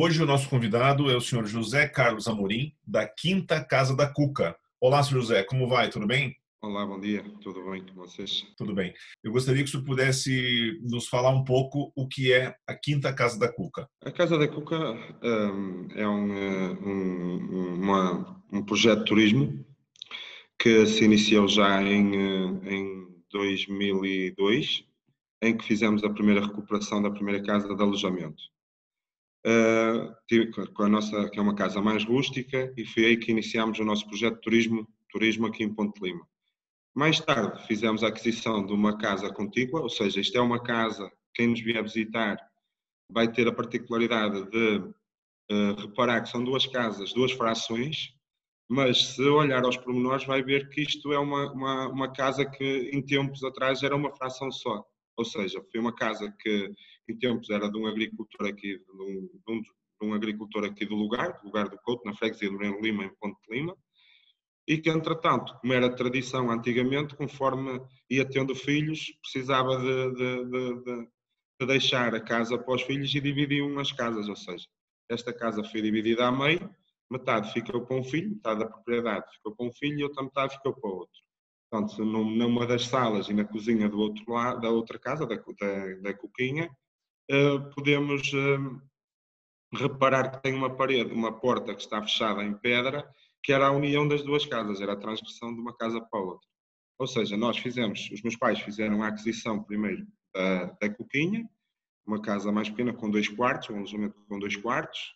Hoje o nosso convidado é o senhor José Carlos Amorim, da Quinta Casa da Cuca. Olá, senhor José, como vai? Tudo bem? Olá, bom dia. Tudo bem com vocês? Tudo bem. Eu gostaria que o senhor pudesse nos falar um pouco o que é a Quinta Casa da Cuca. A Casa da Cuca um, é um, um, uma, um projeto de turismo que se iniciou já em, em 2002, em que fizemos a primeira recuperação da primeira casa de alojamento uh, com a nossa, que é uma casa mais rústica, e foi aí que iniciámos o nosso projeto de turismo, turismo aqui em Ponte Lima. Mais tarde fizemos a aquisição de uma casa contígua, ou seja, isto é uma casa, quem nos vier visitar vai ter a particularidade de uh, reparar que são duas casas, duas frações, mas se olhar aos pormenores vai ver que isto é uma, uma, uma casa que em tempos atrás era uma fração só. Ou seja, foi uma casa que em tempos era de um agricultor aqui, de um, de um, de um agricultor aqui do lugar, do lugar do Couto, na freguesia do Reno Lima, em Ponte Lima, e que, entretanto, como era tradição antigamente, conforme ia tendo filhos, precisava de, de, de, de deixar a casa para os filhos e dividiam as casas, ou seja, esta casa foi dividida a meio, metade ficou para um filho, metade da propriedade ficou para um filho e outra metade ficou para outro. Portanto, numa das salas e na cozinha do outro lado, da outra casa, da, da, da coquinha, podemos uh, reparar que tem uma parede, uma porta que está fechada em pedra, que era a união das duas casas, era a transgressão de uma casa para a outra. Ou seja, nós fizemos, os meus pais fizeram a aquisição primeiro da, da coquinha, uma casa mais pequena com dois quartos, um alojamento com dois quartos,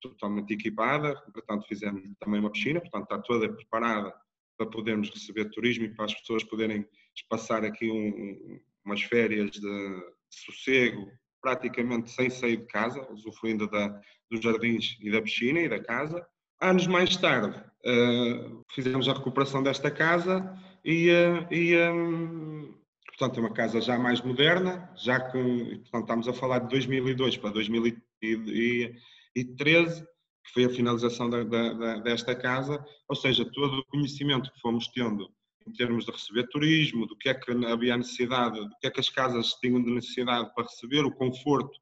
totalmente equipada, portanto fizemos também uma piscina, portanto está toda preparada para podermos receber turismo e para as pessoas poderem passar aqui um, umas férias de, sossego, praticamente sem sair de casa, usufruindo da, dos jardins e da piscina e da casa. Anos mais tarde, uh, fizemos a recuperação desta casa e, uh, e um, portanto, é uma casa já mais moderna, já com, portanto, estamos a falar de 2002 para 2013, que foi a finalização da, da, desta casa, ou seja, todo o conhecimento que fomos tendo em termos de receber turismo, do que é que havia necessidade, do que é que as casas tinham de necessidade para receber, o conforto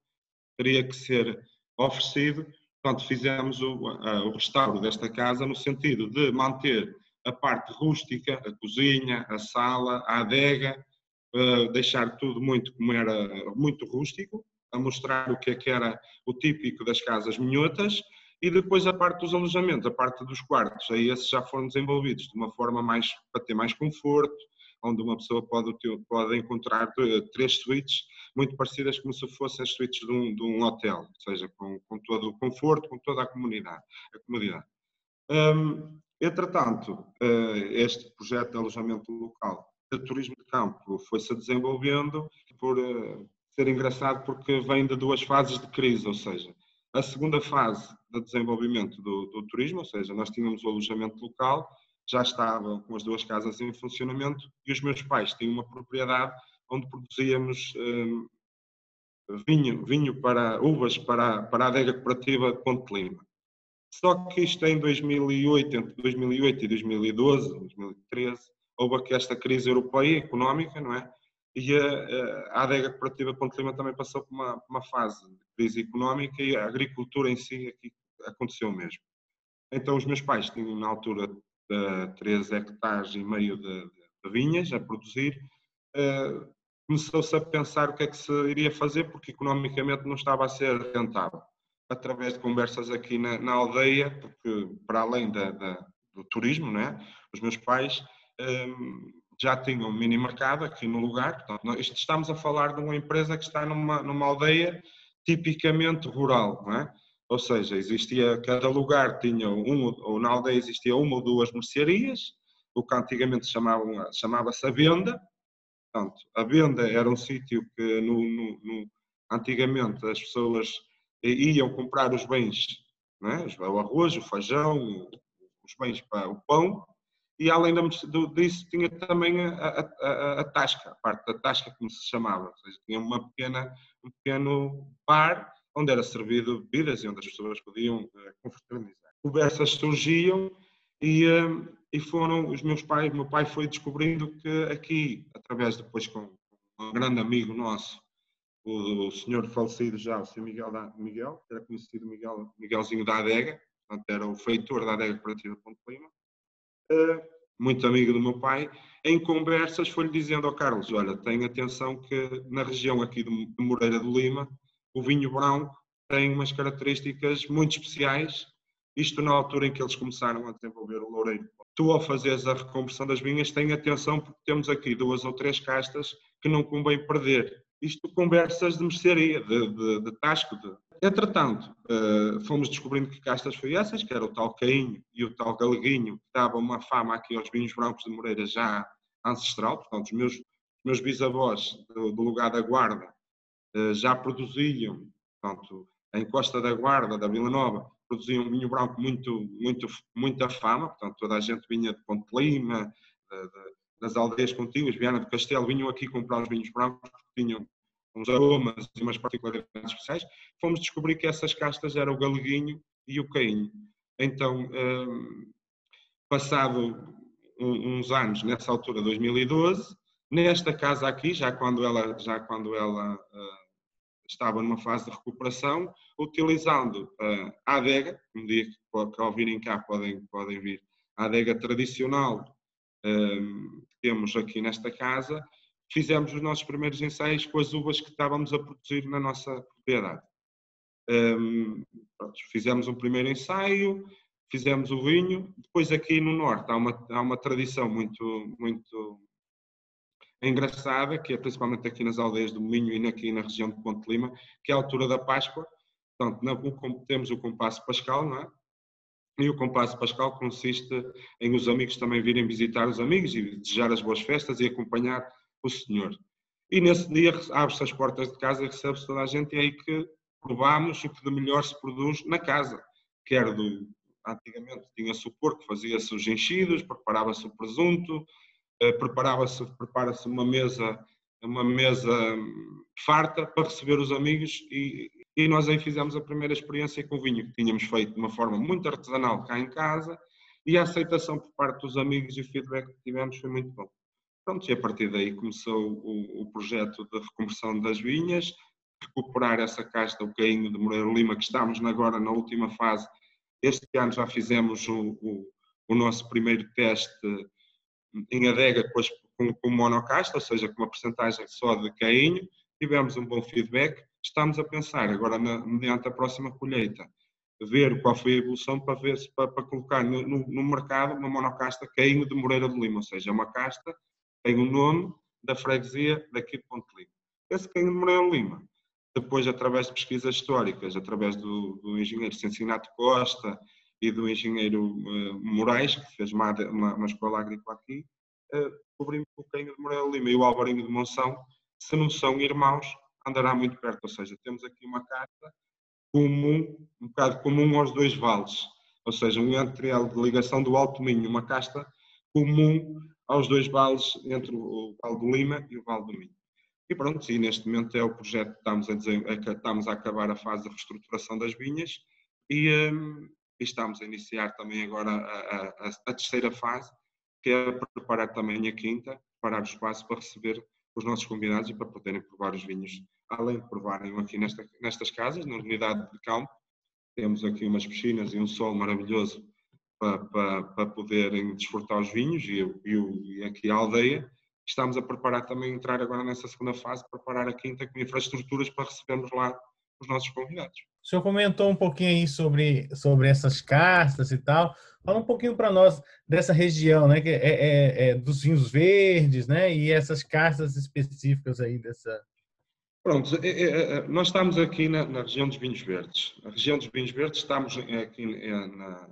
teria que ser oferecido. Portanto, fizemos o, o restauro desta casa no sentido de manter a parte rústica, a cozinha, a sala, a adega, deixar tudo muito como era, muito rústico, a mostrar o que é que era o típico das casas minhotas, e depois a parte dos alojamentos, a parte dos quartos, aí esses já foram desenvolvidos de uma forma mais, para ter mais conforto, onde uma pessoa pode, pode encontrar eh, três suítes muito parecidas como se fossem as suítes de um, de um hotel, ou seja, com, com, todo o conforto, com toda a comunidade. A comodidade. Um, entretanto, uh, este projeto de alojamento local de turismo de campo foi-se desenvolvendo por uh, ser engraçado porque vem de duas fases de crise, ou seja, a segunda fase de desenvolvimento do, do, turismo, ou seja, nós tínhamos o alojamento local, já estavam com as duas casas em funcionamento e os meus pais tinham uma propriedade onde produzíamos hum, vinho, vinho para uvas para, para a adega cooperativa de Ponte Lima. Só que isto em 2008, entre 2008 e 2012, 2013, houve aqui esta crise europeia económica, não é? E a, a adega cooperativa Ponte Lima também passou por uma, uma, fase de crise económica e a agricultura em si aqui aconteceu mesmo. Então os meus pais tinham na altura uh, 3 hectares e meio de, de vinhas a produzir, uh, começou-se a pensar o que é que se iria fazer porque economicamente não estava a ser rentável. Através de conversas aqui na, na aldeia, porque para além da, da, do turismo, né, os meus pais um, já tinham um mini mercado aqui no lugar. Portanto, estamos a falar de uma empresa que está numa, numa aldeia tipicamente rural, não é? Ou seja, existia, cada lugar tinha um, ou na aldeia existia uma ou duas mercearias, o que antigamente chamava-se a venda. Portanto, a venda era um sítio que no, no, no, antigamente as pessoas iam comprar os bens, é? o arroz, o feijão, os bens para o pão, e além disso tinha também a, a, a, a, tasca, a parte da tasca como se chamava, ou seja, tinha uma pequena, um pequeno bar onde era servido bebidas e onde as pessoas podiam uh, confraternizar. Conversas surgiam e, uh, e foram os meus pais, meu pai foi descobrindo que aqui, através depois com um grande amigo nosso, o, o senhor falecido já, o senhor Miguel, da, Miguel era conhecido Miguel, Miguelzinho da Adega, portanto era o feitor da Adega Cooperativa Ponte Lima, muito amigo do meu pai, em conversas foi-lhe dizendo ao Carlos, olha, tenha atenção que na região aqui de Moreira do Lima, o vinho branco tem umas características muito especiais, isto na altura em que eles começaram a desenvolver o loureiro. Tu, ao fazeres a reconversão das vinhas, tenha atenção porque temos aqui duas ou três castas que não convém perder. Isto conversas de mercearia, de, de, de tasco. De... Entretanto, uh, fomos descobrindo que castas foi essas, que era o tal Cainho e o tal Galeguinho, que dava uma fama aqui aos vinhos brancos de Moreira já ancestral, portanto, os meus, meus bisavós do, do lugar da Guarda uh, já produziam, portanto, em Costa da Guarda, da Vila Nova, produziam vinho branco muito, muito, muita fama, portanto, toda a gente vinha de Ponte Lima, de, de, das aldeias contíguas, Viana do Castelo, vinham aqui comprar os vinhos brancos porque tinham uns aromas e umas particularidades especiais. Fomos descobrir que essas castas eram o galeguinho e o cainho. Então, um, passado uns anos, nessa altura, 2012, nesta casa aqui, já quando ela, já quando ela uh, estava numa fase de recuperação, utilizando uh, a adega, um dia que, que ao virem cá podem, podem vir, a adega tradicional um, que temos aqui nesta casa, fizemos os nossos primeiros ensaios com as uvas que estávamos a produzir na nossa propriedade. Um, pronto, fizemos um primeiro ensaio, fizemos o vinho, depois aqui no norte há uma, há uma tradição muito, muito engraçada, que é principalmente aqui nas aldeias do Minho e aqui na região de Ponte Lima, que é a altura da Páscoa. Portanto, na, temos o compasso pascal, não é? E o compasso pascal consiste em os amigos também virem visitar os amigos e desejar as boas festas e acompanhar o Senhor. E nesse dia abre-se as portas de casa e recebe-se toda a gente e é aí que provamos o que de melhor se produz na casa. Quer do, antigamente tinha-se o porco, fazia-se os enchidos, preparava-se o presunto, eh, preparava-se, prepara-se uma mesa, uma mesa hum, farta para receber os amigos e, e nós aí fizemos a primeira experiência com o vinho, que tínhamos feito de uma forma muito artesanal cá em casa e a aceitação por parte dos amigos e o feedback que tivemos foi muito bom. Pronto, e a partir daí começou o, o projeto de reconversão das vinhas, recuperar essa casta, o cainho de Moreira Lima, que estamos agora na última fase. Este ano já fizemos o, o, o nosso primeiro teste em adega com, com, com monocasta, ou seja, com uma porcentagem só de cainho, tivemos um bom feedback. Estamos a pensar agora, na, mediante a próxima colheita, ver qual foi a evolução para, ver, para, para colocar no, no, no, mercado uma monocasta cainho de Moreira de Lima, ou seja, uma casta tem o nome da freguesia daqui de Ponte Lima. Esse Cainho de Moreira Lima, depois através de pesquisas históricas, através do, do engenheiro Cincinato Costa, e do engenheiro uh, Moraes, que fez uma, uma, uma escola agrícola aqui, uh, cobrimos o Canho de Moreira Lima e o Alvarinho de Monção, se não são irmãos, andará muito perto, ou seja, temos aqui uma carta comum, um bocado comum aos dois vales, ou seja, um entreel de ligação do Alto Minho, uma casta comum aos dois vales, entre o Vale do Lima e o Vale do Minho. E pronto, e neste momento é o projeto, estamos a, dizer, estamos a acabar a fase de reestruturação das vinhas e, um, e estamos a iniciar também agora a, a, a, terceira fase, que é preparar também a quinta, preparar o espaço para receber os nossos convidados e para poderem provar os vinhos, além de provarem aqui nesta, nestas casas, na unidade de campo. Temos aqui umas piscinas e um sol maravilhoso para, para, para poderem desfrutar os vinhos e, e, e aqui a aldeia. Estamos a preparar também, entrar agora nessa segunda fase, preparar a quinta com infraestruturas para recebermos lá os nossos convidados. O senhor comentou um pouquinho aí sobre, sobre essas castas e tal. Fala um pouquinho para nós dessa região, né? Que é, é, é, dos vinhos verdes, né? E essas castas específicas aí dessa. Pronto, é, é, é, nós estamos aqui na, na, região dos vinhos verdes. A região dos vinhos verdes estamos aqui na,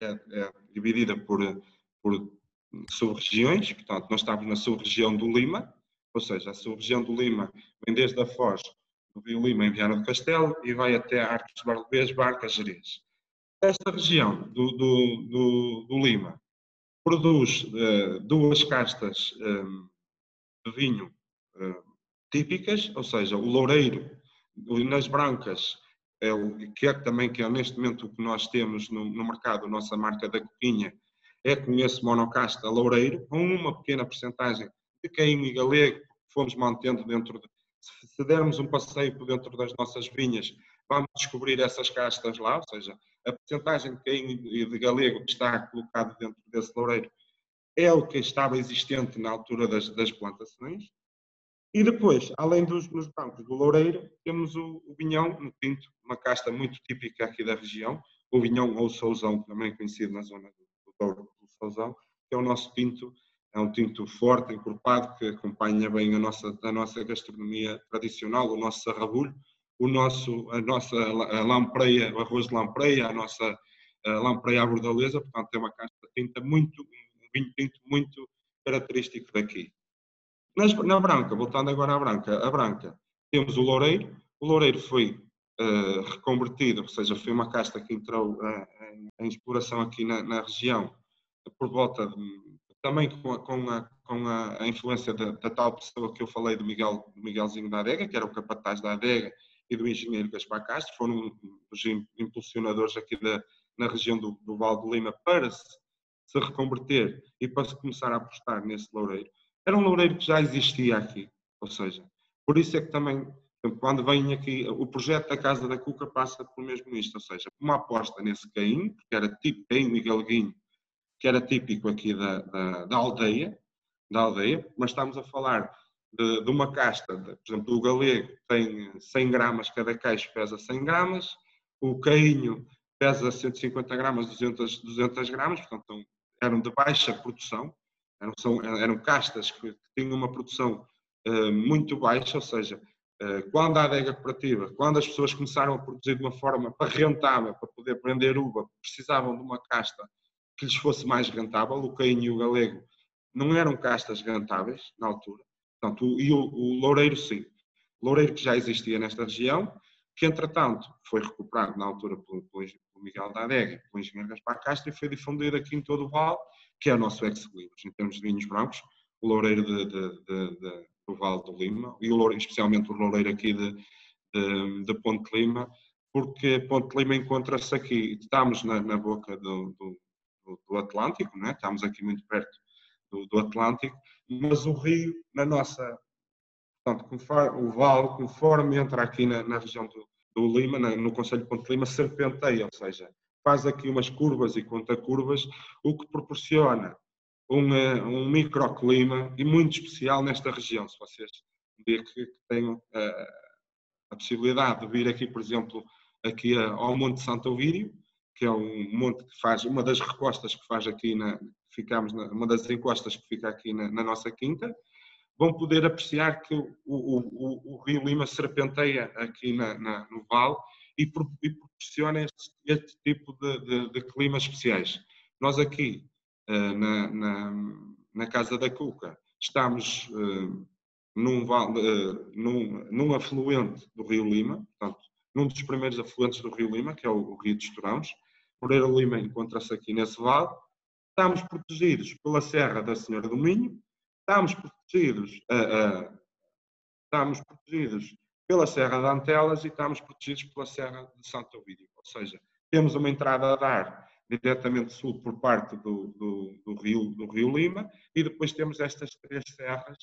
na, dividida por, por sub-regiões. Portanto, nós estamos na sub-região do Lima, ou seja, a sub-região do Lima vem desde a Foz do Rio Lima em Viana do Castelo e vai até Arcos de Barbês, Barca, Jerez. esta região do, do, do, do Lima produz uh, duas castas um, de vinho uh, típicas, ou seja, o loureiro nas brancas, é o, que é também que é neste momento o que nós temos no, no mercado, a nossa marca da coquinha, é com esse monocasta loureiro, com uma pequena porcentagem de caim e galego, fomos mantendo dentro de, se dermos um passeio por dentro das nossas vinhas, vamos descobrir essas castas lá, ou seja, a porcentagem de caim e de galego que está colocado dentro desse loureiro é o que estava existente na altura das, das plantações. E depois, além dos, dos bancos do Loureiro, temos o, o vinhão no tinto, uma casta muito típica aqui da região, o vinhão ou souzão, também conhecido na zona do, do Douro do souzão, que é o nosso tinto, é um tinto forte, encorpado, que acompanha bem a nossa, a nossa gastronomia tradicional, o nosso sarrabulho, o nosso, a nossa a lampreia, o arroz de lampreia, a nossa a lampreia à bordaleza, portanto tem uma casta tinta muito, um vinho tinto muito característico daqui. Nas, na branca, voltando agora à branca, a branca, temos o loureiro. O loureiro foi uh, reconvertido, ou seja, foi uma casta que entrou uh, em, em, exploração aqui na, na, região por volta de, também com a, com a, com a influência da, da, tal pessoa que eu falei do, Miguel, do Miguelzinho da Adega, que era o capataz da Adega, e do engenheiro Gaspar Castro, foram os impulsionadores aqui da, na região do, do Val do Lima para se, se reconverter e para se começar a apostar nesse loureiro. Era um loureiro que já existia aqui, ou seja, por isso é que também, quando vem aqui, o projeto da Casa da Cuca passa pelo mesmo isto, ou seja, uma aposta nesse Caim, que era tipo Caim e Galguinho, que era típico aqui da, da, da, aldeia, da aldeia, mas estamos a falar de, de uma casta, de, por exemplo, o galego tem 100 gramas, cada queijo pesa 100 gramas, o cainho pesa 150 gramas, 200, 200 gramas, portanto eram de baixa produção, eram, são, eram castas que, tinham uma produção uh, muito baixa, ou seja, uh, quando a adega cooperativa, quando as pessoas começaram a produzir de uma forma para rentável, para poder vender uva, precisavam de uma casta que lhes fosse mais rentável, o cainho e o galego não eram castas rentáveis na altura, portanto, o, e o, o loureiro sim. Loureiro que já existia nesta região, que entretanto foi recuperado na altura pelo, pelo Miguel da Adega, pelo engenheiro Gaspar Castro e foi difundido aqui em todo o Vale que é o nosso ex-libris, em termos de vinhos brancos, o loureiro de, de, de, do Vale do Lima, e o loureiro, especialmente o loureiro aqui de, Ponte Lima, porque Ponte Lima encontra-se aqui, estamos na, na boca do, do, do, Atlântico, né? estamos aqui muito perto do, do Atlântico, mas o rio, na nossa, portanto, conforme, o vale, conforme entra aqui na, na região do, do Lima, na, no Conselho de Ponte Lima, serpenteia, ou seja, faz aqui umas curvas e conta curvas, o que proporciona um, eh, um microclima e muito especial nesta região. Se vocês um dia que, tenham uh, a possibilidade de vir aqui, por exemplo, aqui ao Monte Santo Ovídio, que é um monte que faz, uma das recostas que faz aqui, na, ficamos na, uma das encostas que fica aqui na, na nossa quinta, vão poder apreciar que o, o, o, o Rio Lima serpenteia aqui na, no vale e, proporciona este, este tipo de, de, de, climas especiais. Nós aqui, uh, na, na, na, Casa da Cuca, estamos uh, num, uh, num, num, afluente do Rio Lima, portanto, num dos primeiros afluentes do Rio Lima, que é o, Rio de Estorãos. Moreira Lima encontra-se aqui nesse vale. Estamos protegidos pela Serra da Senhora do Minho, estamos protegidos, estamos protegidos pela Serra de Antelas e estamos protegidos pela Serra de Santo Ovídio. Ou seja, temos uma entrada a dar diretamente sul por parte do, do, do, rio, do Rio Lima e depois temos estas três serras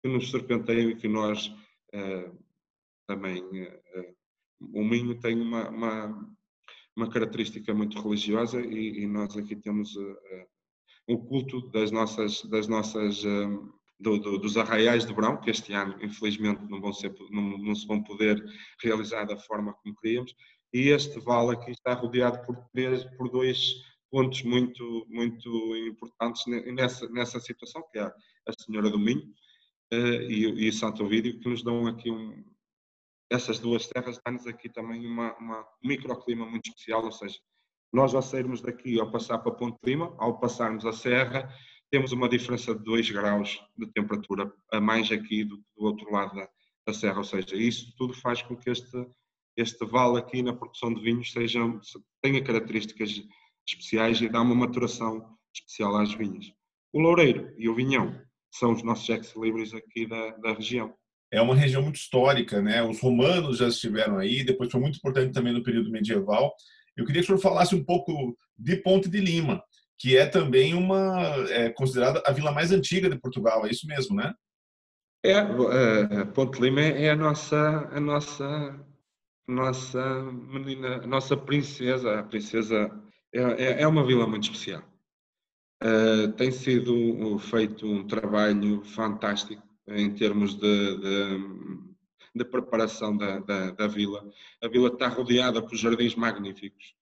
que nos serpenteiam e que nós eh, também. Eh, o Minho tem uma, uma, uma, característica muito religiosa e, e nós aqui temos eh, o culto das nossas, das nossas do, do, dos arraiais de verão, que este ano, infelizmente, não, vão ser, não, não, se vão poder realizar da forma como queríamos, e este vale aqui está rodeado por, três, por dois pontos muito, muito importantes nessa, nessa situação, que é a Senhora do Minho uh, e, e Santo Ovídio, que nos dão aqui um... Essas duas terras dão-nos aqui também uma, uma, um microclima muito especial, ou seja, nós ao sairmos daqui, ao passar para Ponte Lima, ao passarmos a serra, temos uma diferença de 2 graus de temperatura a mais aqui do, do outro lado da, da, serra, ou seja, isso tudo faz com que este, este vale aqui na produção de vinhos seja, tenha características especiais e dá uma maturação especial às vinhas. O Loureiro e o Vinhão são os nossos ex-libris aqui da, da região. É uma região muito histórica, né? Os romanos já estiveram aí, depois foi muito importante também no período medieval. Eu queria que o senhor falasse um pouco de Ponte de Lima, que é também uma é, considerada a vila mais antiga de Portugal, é isso mesmo, né? É, a Ponte Lima é a nossa, a nossa, nossa menina, a nossa princesa, a princesa é, é, é uma vila muito especial. Uh, tem sido feito um trabalho fantástico em termos de, de, de preparação da, da, da, vila. A vila está rodeada por jardins magníficos.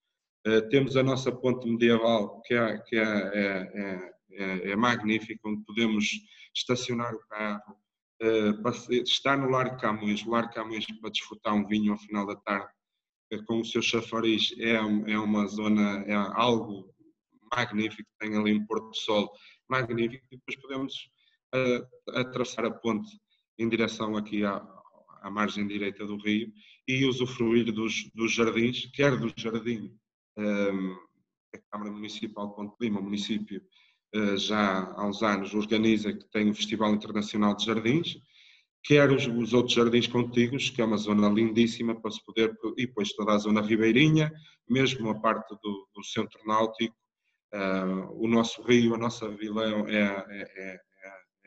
Uh, temos a nossa ponte medieval, que, é, que é, é, é, é magnífica, onde podemos estacionar o carro, uh, estar no Largo Camões, o Largo Camões para desfrutar um vinho ao final da tarde, com o seu chafariz, é, é uma zona, é algo magnífico, tem ali um pôr do sol magnífico, e depois podemos atravessar a ponte em direção aqui à, à margem direita do rio e usufruir dos, dos jardins, quer do jardim a Câmara Municipal de Ponte Lima, o município uh, já há uns anos organiza que tem um Festival Internacional de Jardins, quer os, os, outros jardins contíguos, que é uma zona lindíssima para se poder, e depois toda a zona ribeirinha, mesmo a parte do, do centro náutico, uh, o nosso rio, a nossa vila é, é, é,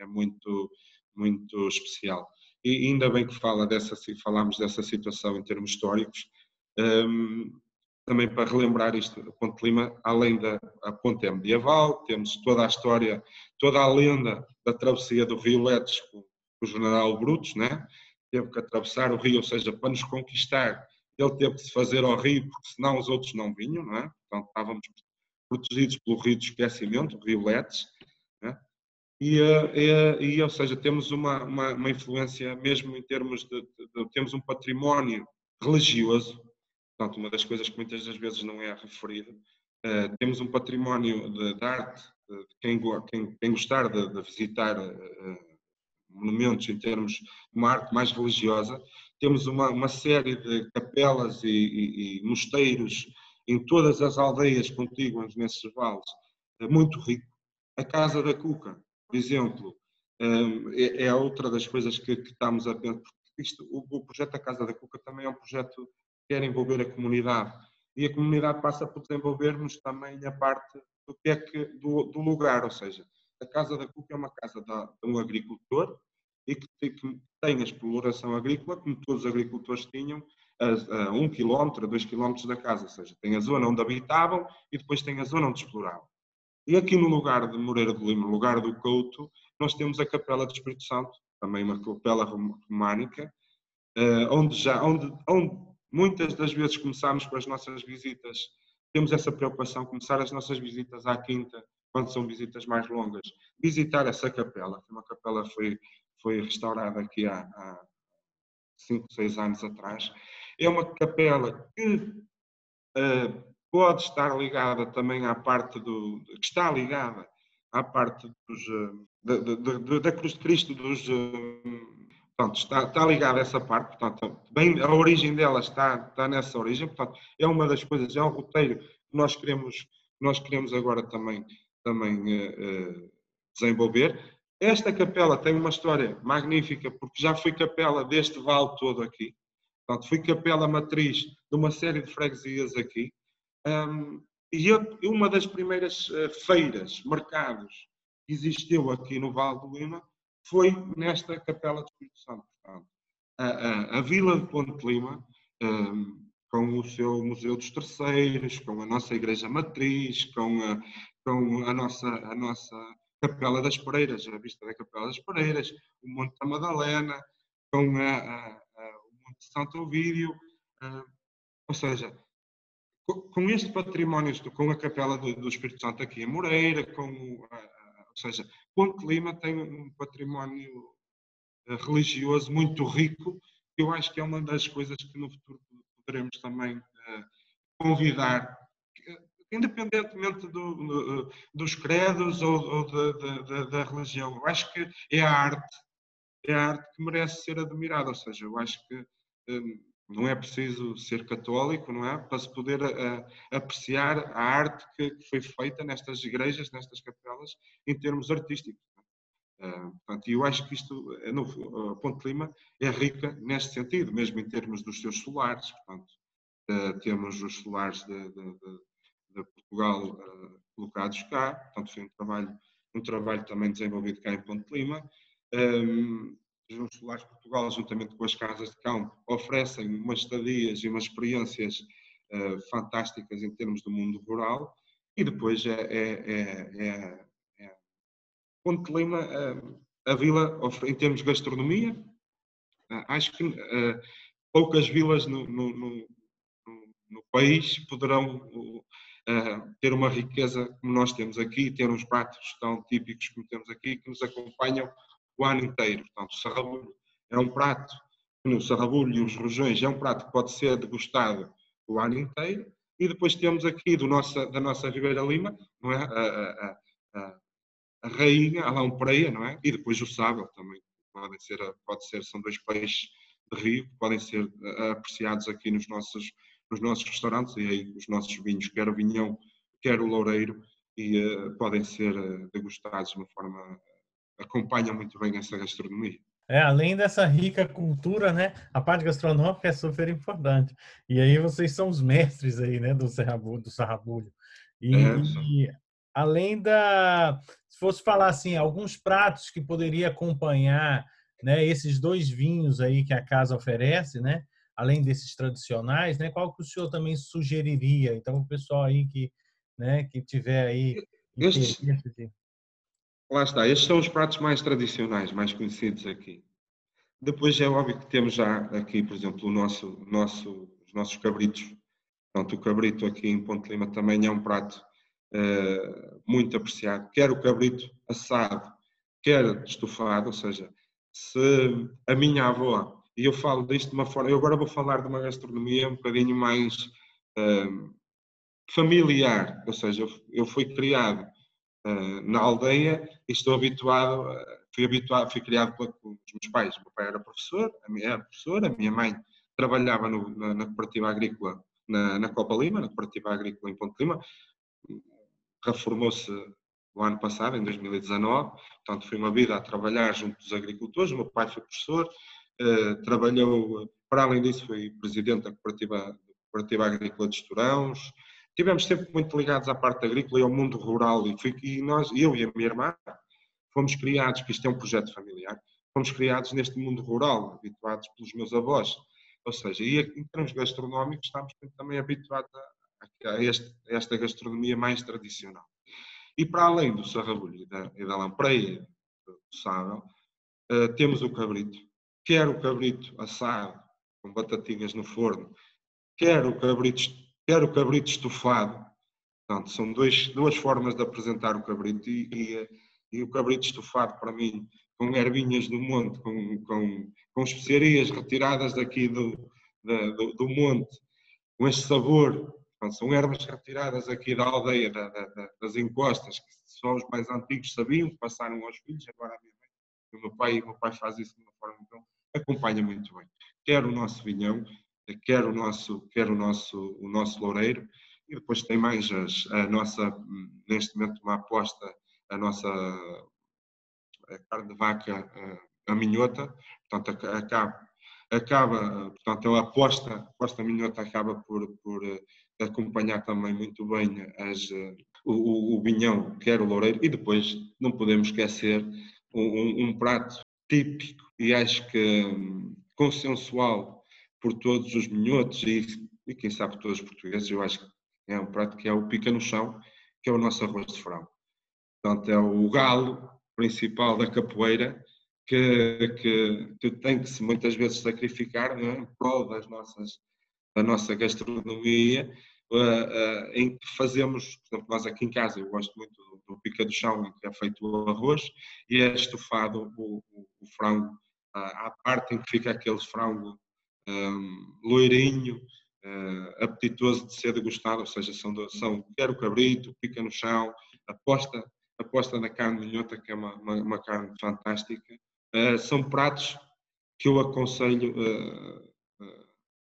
é, muito, muito especial. E ainda bem que fala dessa, falamos dessa situação em termos históricos, também para relembrar isto, a Ponte Lima, além da ponte é medieval, temos toda a história, toda a lenda da travessia do Rio Letes com, o general Brutus, né? teve que atravessar o rio, ou seja, para nos conquistar, ele teve que se fazer ao rio, porque senão os outros não vinham, não é? Então estávamos protegidos pelo rio de esquecimento, o rio Letes, né? e, eh, e, e, ou seja, temos uma, uma, uma, influência mesmo em termos de, de, de, temos um património religioso, uma das coisas que muitas das vezes não é referido, uh, temos um património de, de arte, de quem, quem, quem gostar de, visitar uh, monumentos em termos de uma arte mais religiosa, temos uma, uma série de capelas e, e, e mosteiros em todas as aldeias contíguas nesses vales, muito rico. A Casa da Cuca, por exemplo, é, é outra das coisas que, que estamos a pensar. Isto, o, projeto da Casa da Cuca também é um projeto quer envolver a comunidade. E a comunidade passa por desenvolvermos também a parte do que é que do, do lugar, ou seja, a Casa da Cuca é uma casa de, um agricultor e que que tem a exploração agrícola, como todos os agricultores tinham, a, a um quilómetro, a dois quilómetros da casa, ou seja, tem a zona onde habitavam e depois tem a zona onde exploravam. E aqui no lugar de Moreira do Lima, no lugar do Couto, nós temos a Capela do Espírito Santo, também uma capela românica, eh, onde já, onde, onde muitas das vezes começamos com as nossas visitas, temos essa preocupação, começar as nossas visitas à quinta, quando são visitas mais longas, visitar essa capela, uma capela foi, foi restaurada aqui há, há cinco, seis anos atrás, é uma capela que uh, pode estar ligada também à parte do. que está ligada à parte dos, uh, da, da, da, Cruz de Cristo dos. Uh, portanto, está, está ligada essa parte, portanto, bem, a origem dela está, está nessa origem, portanto, é uma das coisas, é um roteiro que nós queremos, nós queremos agora também, também desenvolver. Esta capela tem uma história magnífica, porque já foi capela deste vale todo aqui. Portanto, fui capela matriz de uma série de freguesias aqui. Um, e eu, uma das primeiras uh, feiras, mercados que existiu aqui no Vale do Lima foi nesta Capela de Espírito Santo. Portanto, a, a, a, Vila de Ponte de Lima, um, com o seu Museu dos Terceiros, com a nossa Igreja Matriz, com a, com a, nossa, a nossa Capela das Pereiras, a vista da Capela das Pereiras, o Monte da Madalena, com a, Santo Ovídio, uh, ou seja, com, este património, com a Capela do, do, Espírito Santo aqui em Moreira, com, ou seja, Ponte Lima tem um património uh, religioso muito rico, que eu acho que é uma das coisas que no futuro poderemos também convidar, independentemente do, do, dos credos ou, da, da, da religião. Eu acho que é a arte é a arte que merece ser admirada. Ou seja, eu acho que Não é preciso ser católico, não é? Para se poder apreciar a arte que, que, foi feita nestas igrejas, nestas capelas, em termos artísticos. Uh, portanto, eu acho que isto, no, Ponte de Lima é rica neste sentido, mesmo em termos dos seus solares. Portanto, uh, temos os solares de, de, de, de Portugal uh, colocados cá, portanto, foi um trabalho, um trabalho também desenvolvido cá em Ponte Lima. Um, os Solares Portugal, juntamente com as casas de campo, oferecem umas estadias e umas experiências uh, fantásticas em termos do mundo rural. E depois é, é, é, é, é Ponte de Lima, uh, a vila, em termos de gastronomia, uh, acho que poucas vilas no, no, no, no país poderão ter uma riqueza como nós temos aqui, ter uns pratos tão típicos como temos aqui, que nos acompanham o ano inteiro. Portanto, o sarrabulho é um prato, o sarrabulho e os rojões é um prato que pode ser degustado o ano inteiro. E depois temos aqui do da nossa Ribeira Lima, não é? A, a, a, a rainha, a lampreia, não é? E depois o sábio também. Podem ser, pode ser, são dois peixes de rio que podem ser apreciados aqui nos nossos, nos nossos restaurantes e aí os nossos vinhos, quer o vinhão, quer o loureiro, e uh, podem ser uh, degustados de uma forma acompanha muito bem essa gastronomia. É, além dessa rica cultura, né, a parte gastronômica é super importante. E aí vocês são os mestres aí, né, do sarrabulho. Do sarrabulho. E, é, e além da, se fosse falar assim, alguns pratos que poderia acompanhar, né, esses dois vinhos aí que a casa oferece, né, além desses tradicionais, né, qual que o senhor também sugeriria? Então o pessoal aí que, né, que tiver aí estes, Lá está, estes são os pratos mais tradicionais, mais conhecidos aqui. Depois é óbvio que temos já aqui, por exemplo, o nosso, nosso, os nossos cabritos. Portanto, o cabrito aqui em Ponte Lima também é um prato uh, muito apreciado. Quer o cabrito assado, quer estufado, ou seja, se a minha avó, e eu falo disto de uma forma, eu agora vou falar de uma gastronomia um bocadinho mais uh, familiar, ou seja, eu, eu fui criado na aldeia e estou habituado, uh, fui habituado, fui criado pelos meus pais. O meu pai era professor, a minha era professora, a minha mãe trabalhava no, na, na, cooperativa agrícola na, na, Copa Lima, na cooperativa agrícola em Ponte Lima, reformou-se o ano passado, em 2019, portanto foi uma vida a trabalhar junto dos agricultores, o meu pai foi professor, uh, trabalhou, para além disso foi presidente da cooperativa, cooperativa agrícola de Estorãos, tivemos sempre muito ligados à parte agrícola e ao mundo rural e, foi, e nós, eu e a minha irmã, fomos criados, que isto é um projeto familiar, fomos criados neste mundo rural, habituados pelos meus avós. Ou seja, e em termos gastronómicos estamos também habituados a, a, este, a esta gastronomia mais tradicional. E para além do sarrabulho e da, e da lampreia, do sábado, uh, temos o cabrito. Quer o cabrito assado, com batatinhas no forno, quer o cabrito quer o cabrito estufado. Portanto, são dois, duas formas de apresentar o cabrito e, e, e, o cabrito estufado para mim com ervinhas do monte, com, com, com especiarias retiradas daqui do, do, do, monte, com este sabor. Portanto, são ervas retiradas aqui da aldeia, da, da, das encostas, que só os mais antigos sabiam, passaram aos filhos, agora a minha mãe, o meu pai, o meu pai faz isso de uma forma então acompanha muito bem. Quer o nosso vinhão, quer o nosso, quer o nosso, o nosso loureiro, e depois tem mais as, a nossa, neste momento, uma aposta, a nossa a carne de vaca, a, a minhota, portanto, acaba, acaba, portanto, a aposta, a aposta minhota acaba por, por eh, acompanhar também muito bem as, eh, o, o, vinhão, quer o loureiro, e depois não podemos esquecer um, um prato típico e acho que hum, consensual por todos os minhotos e, e quem sabe todos os portugueses, eu acho que é um prato que é o pica no chão, que é o nosso arroz de frango. Portanto, é o galo principal da capoeira que, que, que tem que se muitas vezes sacrificar é? em prol das nossas, da nossa gastronomia, uh, uh, em que fazemos, por exemplo, nós aqui em casa, eu gosto muito do, do pica do chão, em que é feito o arroz, e é estufado o, o, o frango, uh, à parte em que fica aquele frango um, loirinho, uh, apetitoso de ser degustado, ou seja, são, são quer o cabrito, pica no chão, aposta, aposta na carne minhota, que é uma, uma, uma carne fantástica. Uh, são pratos que eu aconselho uh,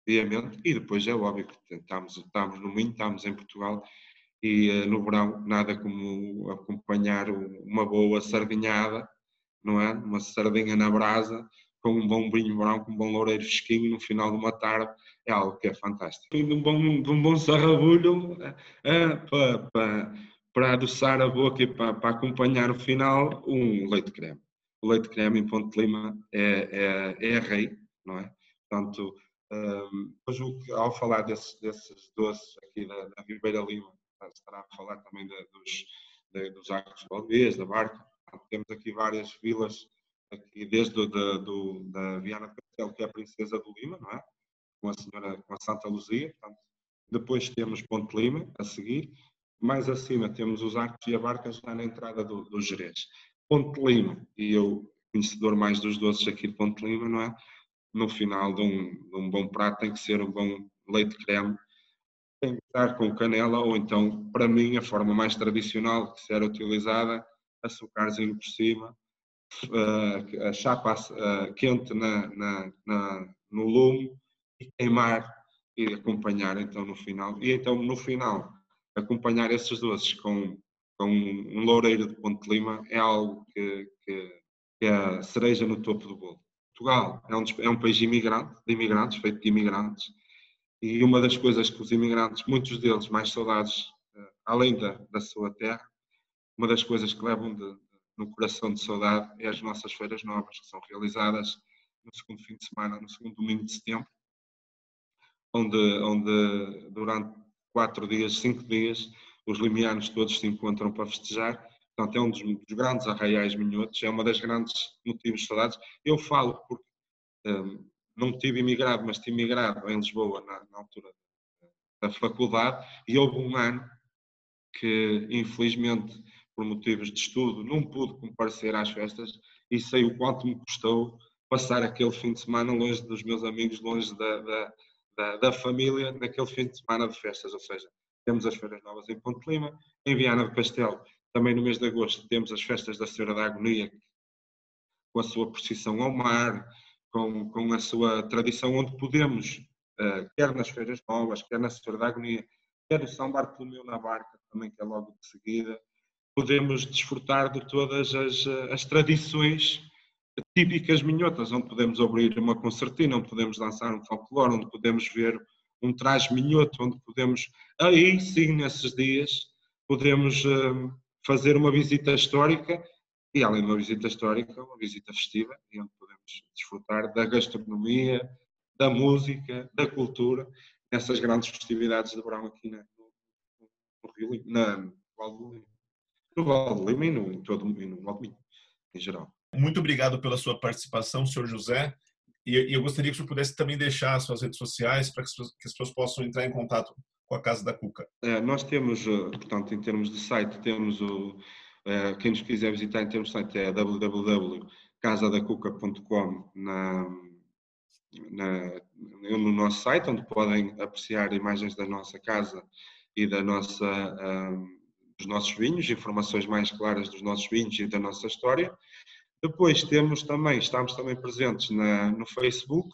obviamente, e depois é óbvio que estamos, estamos no Minho, estamos em Portugal e uh, no verão nada como acompanhar uma boa sardinhada, não é? Uma sardinha na brasa, com um bom vinho branco, um bom loureiro fresquinho no final de uma tarde, é algo que é fantástico. De um bom, de um bom sarrabulho uh, para, para, para adoçar a boca e para, para acompanhar o final, um leite creme. O leite creme em Ponte Lima é, é, é rei, não é? Portanto, um, ao falar desses, desses doces aqui da, da Ribeira Lima, estará a falar também de, dos, de, dos Arcos Valdez, da Barca. Temos aqui várias vilas, aqui desde da, do, da Viana de Castelo, que é a Princesa do Lima, não é? Com a Senhora, com a Santa Luzia. Portanto, depois temos Ponte Lima, a seguir. Mais acima temos os Arcos e a Barca, já na entrada do, do Jerez. Ponte Lima, e eu, conhecedor mais dos doces aqui de Ponte Lima, não é? No final de um, de um bom prato tem que ser um bom leite creme tem que estar com canela ou então, para mim, a forma mais tradicional que se era utilizada, açucarzinho por cima, a chapa eh, quente na, na, na, no lume e queimar e acompanhar então no final. E então no final, acompanhar esses doces com, com um loureiro de Ponte Lima é algo que, que, que, é a cereja no topo do bolo. Portugal é um, é um país imigrante, de imigrantes, feito de imigrantes, e uma das coisas que os imigrantes, muitos deles mais saudades, eh, além da, da sua terra, uma das coisas que levam de, no coração de saudade é as nossas feiras novas, que são realizadas no segundo fim de semana, no segundo domingo de setembro, onde, onde durante quatro dias, cinco dias, os limianos todos se encontram para festejar. Portanto, é um dos, dos grandes arraiais minhotos, é uma das grandes motivos de saudades. Eu falo porque um, não tive imigrado, mas tive imigrado em Lisboa na, na altura da faculdade e houve um ano que, infelizmente, por motivos de estudo, não pude comparecer às festas e sei o quanto me custou passar aquele fim de semana longe dos meus amigos, longe da, da, da, da família, naquele fim de semana de festas. Ou seja, temos as Feiras Novas em Ponte Lima, em Viana do Castelo, também no mês de agosto, temos as festas da Senhora da Agonia, com a sua procissão ao mar, com, com a sua tradição, onde podemos, uh, quer nas Feiras Novas, quer na Senhora da Agonia, quer no São Bartolomeu na Barca, também que é logo de seguida, podemos desfrutar de todas as, eh, as tradições típicas minhotas, onde podemos abrir uma concertina, onde podemos dançar um folclore, onde podemos ver um traje minhoto, onde podemos, aí sim, nesses dias, podemos uh, fazer uma visita histórica e, além de uma visita histórica, uma visita festiva, e onde podemos desfrutar da gastronomia, da música, da cultura, nessas grandes festividades de verão aqui na, no, Rio na, Val. No Val do Lima e no, em todo e no em geral. Muito obrigado pela sua participação, senhor José. E, eu gostaria que o senhor pudesse também deixar as suas redes sociais para que, as pessoas possam entrar em contato com a Casa da Cuca. É, nós temos, eh, portanto, em termos de site, temos o, é, quem nos quiser visitar em termos de site é www casadacuca.com na, na, no nosso site, onde podem apreciar imagens da nossa casa e da nossa, um, dos nossos vinhos, informações mais claras dos nossos vinhos e da nossa história. Depois temos também, estamos também presentes na, no Facebook,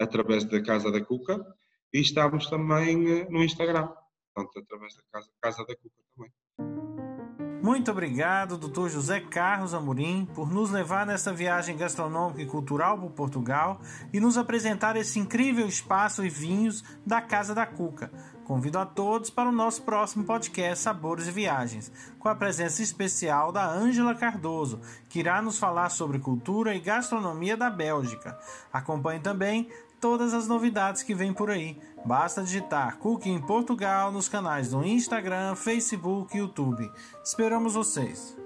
através da Casa da Cuca, e estamos também eh, no Instagram, portanto, através da Casa, Casa da Cuca também. Muito obrigado, Dr. José Carlos Amorim, por nos levar nessa viagem gastronômica e cultural por Portugal e nos apresentar esse incrível espaço e vinhos da Casa da Cuca. Convido a todos para o nosso próximo podcast Sabores e Viagens, com a presença especial da Ângela Cardoso, que irá nos falar sobre cultura e gastronomia da Bélgica. Acompanhe também todas as novidades que vêm por aí. Basta digitar Cooking em Portugal nos canais do Instagram, Facebook e YouTube. Esperamos vocês!